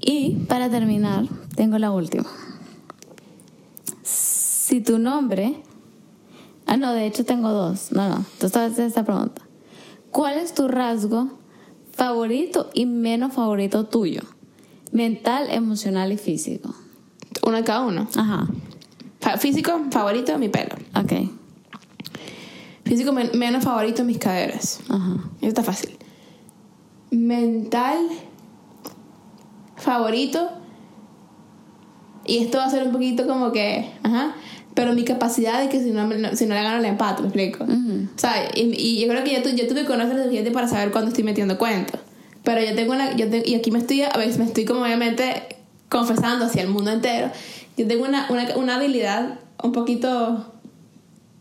Y para terminar, tengo la última. Si tu nombre... Ah, no, de hecho tengo dos. No, no, tú sabes esta pregunta. ¿Cuál es tu rasgo favorito y menos favorito tuyo? Mental, emocional y físico. Uno de cada uno. Ajá. Físico, favorito, mi pelo. Ok. Físico menos favorito, mis caderas. Ajá. Eso está fácil. Mental favorito. Y esto va a ser un poquito como que. Ajá. Pero mi capacidad de que si no, si no le gano el empate, me explico. O sea, y, yo creo que ya, tú, ya tuve conocer lo suficiente para saber cuándo estoy metiendo cuentos. Pero yo tengo una. Yo y aquí me estoy. A veces me estoy como obviamente confesando hacia el mundo entero. Yo tengo una, una, una habilidad un poquito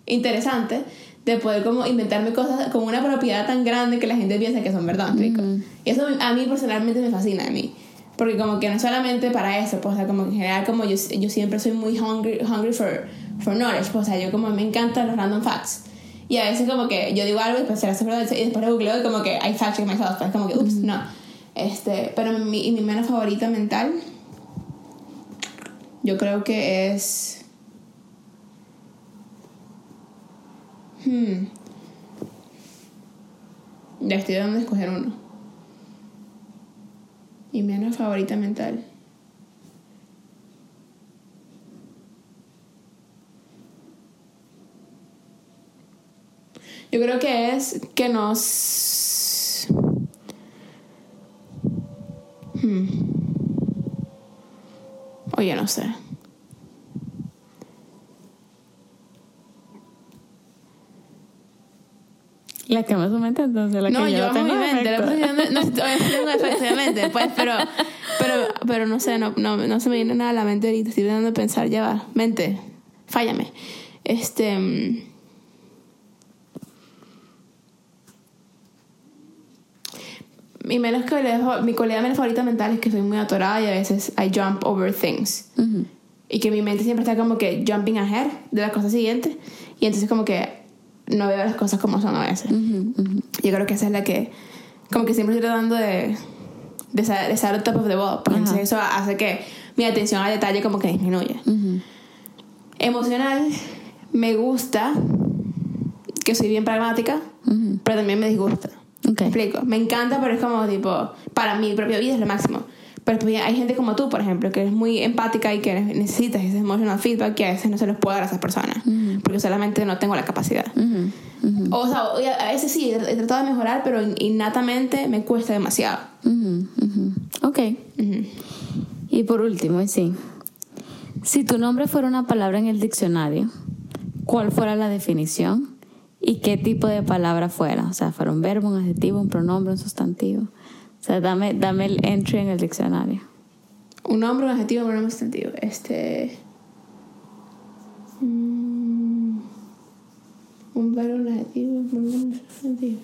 interesante de poder como inventarme cosas con una propiedad tan grande que la gente piensa que son verdad, ¿me explico? Y eso a mí personalmente me fascina a mí. Porque como que no solamente para eso, pues, o sea, como en general, como yo, yo siempre soy muy hungry, hungry for, for knowledge, pues, o sea, yo como me encantan los random facts. Y a veces como que yo digo algo y después se lo y después lo googleo y como que I fact check myself, pues como que, ups, no. Este, pero mi, mi menos favorita mental, yo creo que es... Hmm. Ya estoy dando a escoger uno. Mi menos favorita mental. Yo creo que es que nos... Hmm. Oye, no sé. La que más mente entonces, la no, que yo, yo tengo mi mente, defecto. no, no, tengo efectivamente, pues, pero, pero, pero no sé, no, no, no se me viene nada a la mente ahorita, estoy tratando de pensar, ya va, mente, fállame. Este... mm, Mi, menos cualidad, mi cualidad menos favorita mental es que soy muy atorada y a veces I jump over things. Ujú. Y que mi mente siempre está como que jumping ahead de la cosa siguiente. Y entonces como que no veo las cosas como son a veces. Yo creo que esa es la que, como que siempre estoy tratando de, de, estar, de estar top of the ball. Porque entonces eso hace que mi atención al detalle como que disminuya. Ujú. Emocional, me gusta que soy bien pragmática, pero también me disgusta. Ok. ¿Me explico? Me encanta, pero es como tipo, para mi propia vida es lo máximo. Pero hay gente como tú, por ejemplo, que eres muy empática y que necesitas ese emotional feedback que a veces no se los puedo dar a esas personas. Porque solamente no tengo la capacidad. O sea, a veces sí, he tratado de mejorar, pero innatamente me cuesta demasiado. Ok. Y por último, y sí. Si tu nombre fuera una palabra en el diccionario, ¿cuál fuera la definición? ¿Y qué tipo de palabra fuera? O sea, fuera un verbo, un adjetivo, un pronombre, un sustantivo. Sea, dame, dame el entry en el diccionario. Un nombre, un adjetivo, un pronombre sustantivo. Este. mm, Un verbo, un adjetivo, un pronombre sustantivo.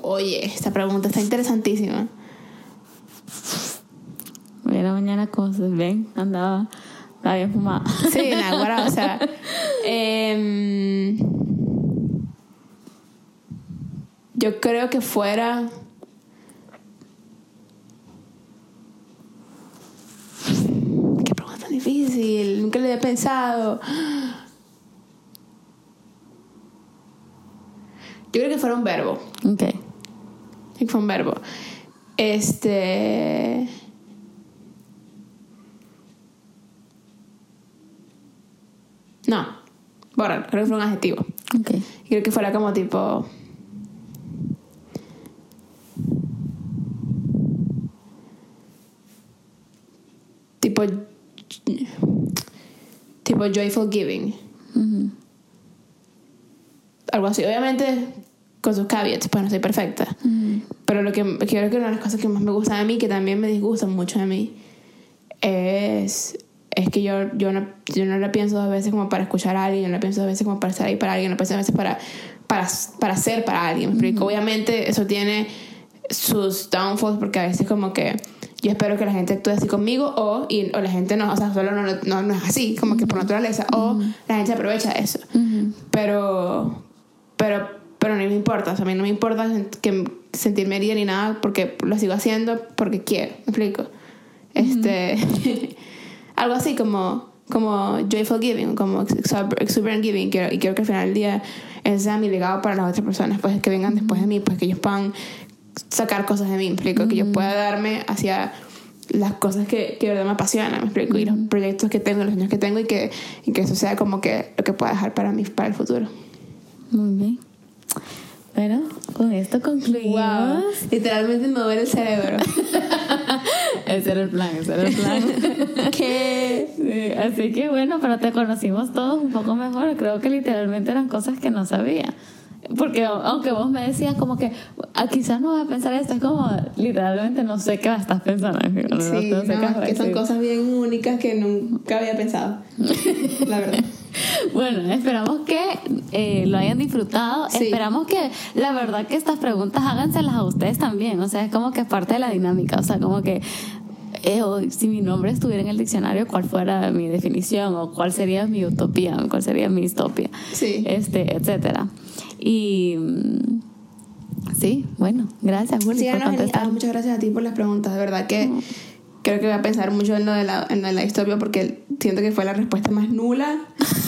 Oye, esta pregunta está interesantísima. Hoy en la mañana cosas, ven, andaba, estaba bien fumada. Sí, nada, o sea. em, yo creo que fuera. Qué pregunta tan difícil. Nunca lo había pensado. Yo creo que fuera un verbo. Ok. que fue un verbo. Este. No. Borra, creo que fue un adjetivo. Ok. Creo que fuera como tipo. Tipo. Tipo joyful giving. Ujú. Algo así. Obviamente con sus caveats, pues no soy perfecta. Pero lo que creo que una de las cosas que más me gusta de mí, que también me disgustan mucho de mí, es, es que yo, yo, no, yo no la pienso dos veces como para escuchar a alguien, yo no la pienso dos veces como para estar ahí para alguien, no la pienso dos veces para, para, para ser para alguien. ¿me explico? Obviamente eso tiene sus downfalls porque a veces como que yo espero que la gente actúe así conmigo o, y, o la gente no, o sea, solo no, no, no es así, como que por naturaleza, o la gente aprovecha eso. Pero, pero, pero no me importa, o sea, a mí no me importa que sentirme herida ni nada porque lo sigo haciendo porque quiero, ¿me explico? Este, algo así como, como joyful giving, como exuber- exuberant giving, quiero, y quiero que al final del día ese sea mi legado para las otras personas, pues que vengan después de mí, pues que ellos puedan sacar cosas de mí, ¿me explico? Que yo pueda darme hacia las cosas que, que de verdad me apasionan, me explico, y los proyectos que tengo, los sueños que tengo y que, y que eso sea como que lo que pueda dejar para mí, para el futuro. Muy bien. Bueno, con esto concluimos. Literalmente me duele el cerebro. Ese era el plan, ese era el plan. ¿Qué? Sí, así que bueno, pero te conocimos todos un poco mejor. Creo que literalmente eran cosas que no sabía. Porque aunque vos me decías como que ah, quizás no vas a pensar esto, es como literalmente no sé qué estás pensando. No, sí, no, es que son cosas bien únicas que nunca había pensado, la verdad. Bueno, esperamos que eh, lo hayan disfrutado. Esperamos que la verdad que estas preguntas háganselas a ustedes también. O sea, es como que es parte de la dinámica. O sea, como que eh, si mi nombre estuviera en el diccionario, cuál fuera mi definición o cuál sería mi utopía, cuál sería mi distopia, sí. este, etcétera. Y mm, sí, bueno, gracias, Juli, por contestar. Muchas gracias a ti por las preguntas, de verdad que creo que voy a pensar mucho en lo de la, en la historia porque siento que fue la respuesta más nula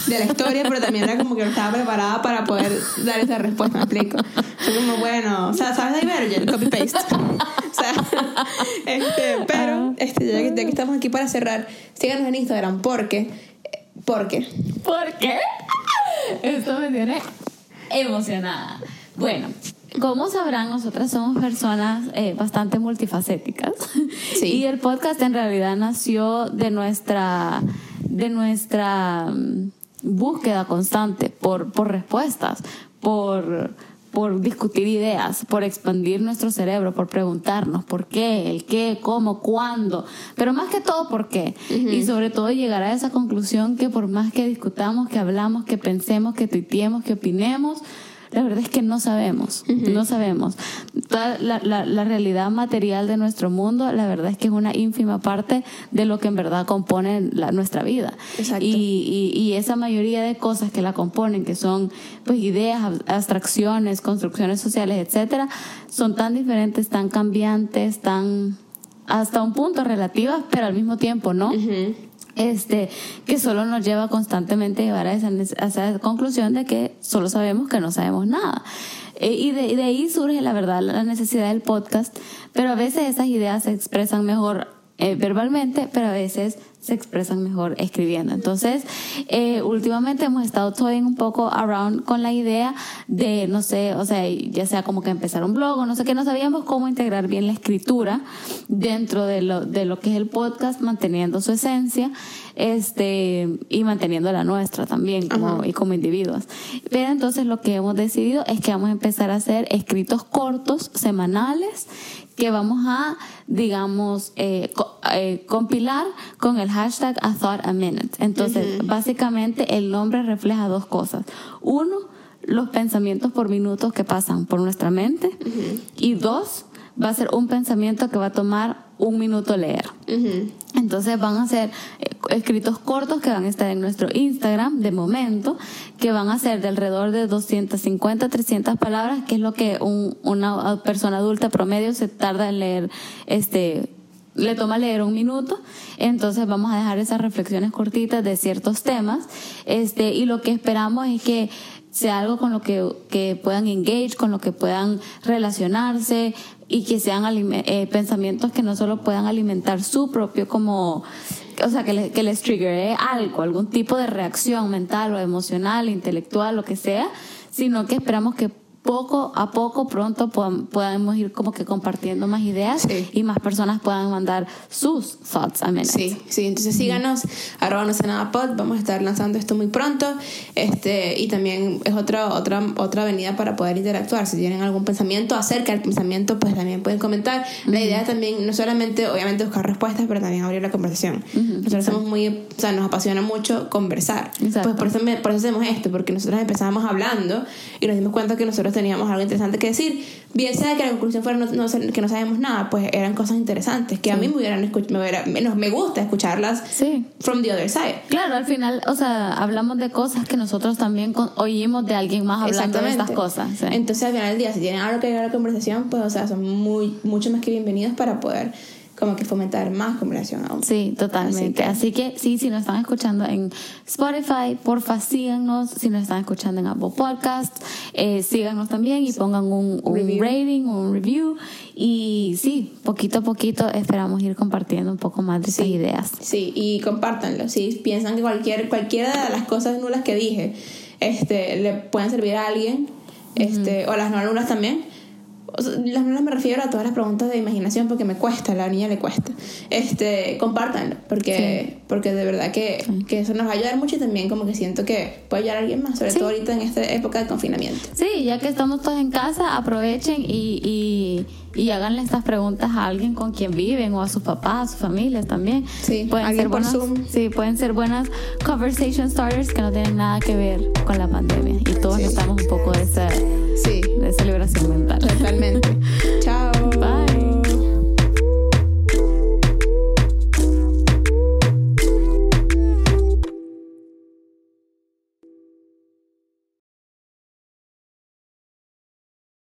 de la historia, pero también era como que no estaba preparada para poder dar esa respuesta, me explico. Fue como, bueno, o sea, ¿sabes Divergent? Copy-paste. o sea, este, pero este, ya, que, estamos aquí para cerrar, síganos en Instagram porque... ¿Por qué? ¿Por qué? Esto me tiene emocionada. Bueno, como sabrán, nosotras somos personas eh, bastante multifacéticas. Sí. Y el podcast en realidad nació de nuestra, de nuestra mm, búsqueda constante por, por respuestas, por, por discutir ideas, por expandir nuestro cerebro, por preguntarnos por qué, el qué, cómo, cuándo, pero más que todo por qué. Y sobre todo llegar a esa conclusión que por más que discutamos, que hablamos, que pensemos, que tuiteemos, que opinemos, la verdad es que no sabemos, no sabemos. Toda la, la, realidad material de nuestro mundo, la verdad es que es una ínfima parte de lo que en verdad compone la, nuestra vida. Y, y, esa mayoría de cosas que la componen, que son pues ideas, abstracciones, construcciones sociales, etcétera, son tan diferentes, tan cambiantes, tan hasta un punto relativas, pero al mismo tiempo, ¿no? Este, que solo nos lleva constantemente a llevar a esa, a esa conclusión de que solo sabemos que no sabemos nada. Eh, y, de, de, ahí surge, la verdad, la necesidad del podcast, pero a veces esas ideas se expresan mejor eh, verbalmente, pero a veces se expresan mejor escribiendo. Entonces, eh, últimamente hemos estado toying un poco around con la idea de, no sé, o sea, ya sea como que empezar un blog o no sé qué, no sabíamos cómo integrar bien la escritura dentro de lo, de lo que es el podcast, manteniendo su esencia este y manteniendo la nuestra también como, y como individuos. Pero entonces lo que hemos decidido es que vamos a empezar a hacer escritos cortos, semanales, que vamos a, digamos, eh, eh, compilar con el hashtag a thought a minute. Entonces, básicamente el nombre refleja dos cosas. Uno, los pensamientos por minutos que pasan por nuestra mente. Y dos, va a ser un pensamiento que va a tomar un minuto leer. Entonces van a ser eh, escritos cortos que van a estar en nuestro Instagram de momento, que van a ser de alrededor de 250, 300 palabras, que es lo que un, una persona adulta promedio se tarda en leer, este, le toma leer un minuto. Entonces vamos a dejar esas reflexiones cortitas de ciertos temas, este, y lo que esperamos es que sea algo con lo que, que puedan engage, con lo que puedan relacionarse, y que sean eh, pensamientos que no solo puedan alimentar su propio como o sea, que, que les trigger algo, algún tipo de reacción mental o emocional, intelectual, lo que sea, sino que esperamos que poco a poco, pronto podamos ir como que compartiendo más ideas y más personas puedan mandar sus thoughts a minute. Sí, sí, entonces síganos, arroba no sé nada pod, vamos a estar lanzando esto muy pronto este y también es otra, otra, otra avenida para poder interactuar. Si tienen algún pensamiento acerca del pensamiento, pues también pueden comentar. La idea también, no solamente, obviamente, buscar respuestas, pero también abrir la conversación. Nosotros somos muy, o sea, nos apasiona mucho conversar. Pues por eso, por eso hacemos esto, porque nosotros empezamos hablando y nos dimos cuenta que nosotros teníamos algo interesante que decir. Bien sea que la conclusión fuera no, que no sabemos nada, pues eran cosas interesantes que a mí me hubieran me, me gusta escucharlas sí. from the other side. Claro, al final, o sea, hablamos de cosas que nosotros también oímos de alguien más hablando de estas cosas. Entonces, al final del día, si tienen algo que agregar a la conversación, pues, o sea, son muy, mucho más que bienvenidos para poder como que fomentar más conversación aún. Sí, totalmente. Así que, sí, si nos están escuchando en Spotify, porfa síganos. Si nos están escuchando en Apple Podcasts, eh, síganos también y pongan un, un rating, un review. Y sí, poquito a poquito esperamos ir compartiendo un poco más de esas ideas. Sí, y compártanlo. Si piensan que cualquier, cualquiera de las cosas nulas que dije este, le pueden servir a alguien, este, o las no nulas también o sea, las no me refiero a todas las preguntas de imaginación porque me cuesta, a la niña le cuesta. Este, compártanlo, porque, porque de verdad que, que eso nos va a ayudar mucho y también como que siento que puede ayudar a alguien más, sobre todo ahorita en esta época de confinamiento. Sí, ya que estamos todos en casa, aprovechen y, y, y háganle estas preguntas a alguien con quien viven o a sus papás, a sus familias también. Sí, pueden ser buenas, Zoom. sí, pueden ser buenas conversation starters que no tienen nada que ver con la pandemia y todos Sí. necesitamos un poco de esa, Sí, de celebración mental. Totalmente. Chao.